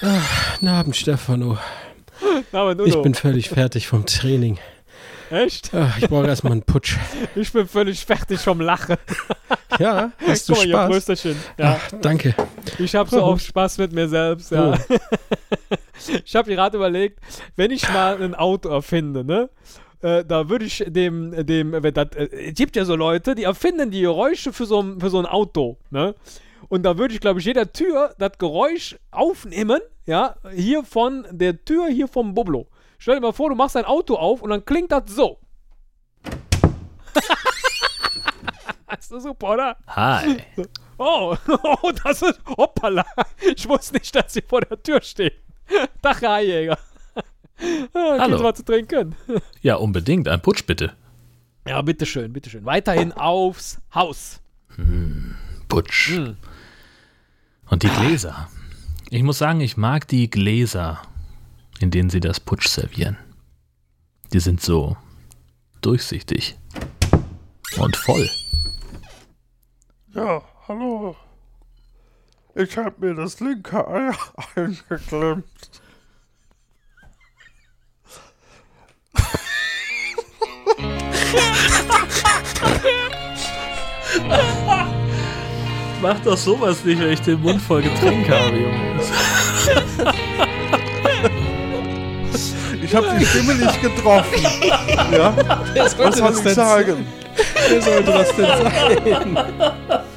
Ah, Guten Abend, Stefano. Abend, ich bin völlig fertig vom Training. Echt? Ach, ich brauche erstmal einen Putsch. Ich bin völlig fertig vom Lachen. Ja, hast du Guck mal, Spaß? Ja, Ach, danke. ich habe so oft Spaß mit mir selbst, ja. Oh. Ich habe gerade überlegt, wenn ich mal ein Auto erfinde, ne? Äh, da würde ich dem, dem, wenn das, äh, es gibt ja so Leute, die erfinden die Geräusche für so, ein- für so ein Auto, ne? Und da würde ich, glaube ich, jeder Tür das Geräusch aufnehmen, ja, hier von der Tür hier vom Bublo. Stell dir mal vor, du machst dein Auto auf und dann klingt das so. Ist das super, oder? Hi. Oh, oh, das ist. Hoppala. Ich wusste nicht, dass sie vor der Tür stehen. Tag, Herr Jäger. Ah, Hallo. Was zu trinken? Ja, unbedingt. Ein Putsch bitte. Ja, bitteschön, bitteschön. Weiterhin aufs Haus. Putsch. Hm. Und die Gläser. Ich muss sagen, ich mag die Gläser, in denen sie das Putsch servieren. Die sind so durchsichtig und voll. Ja, hallo. Ich hab mir das linke Ei eingeklemmt. Mach doch sowas nicht, wenn ich den Mund voll Getränk habe, Junge. Ich hab die Stimme nicht getroffen. Ja, was soll ich denn sagen? Wer sollte das denn sein?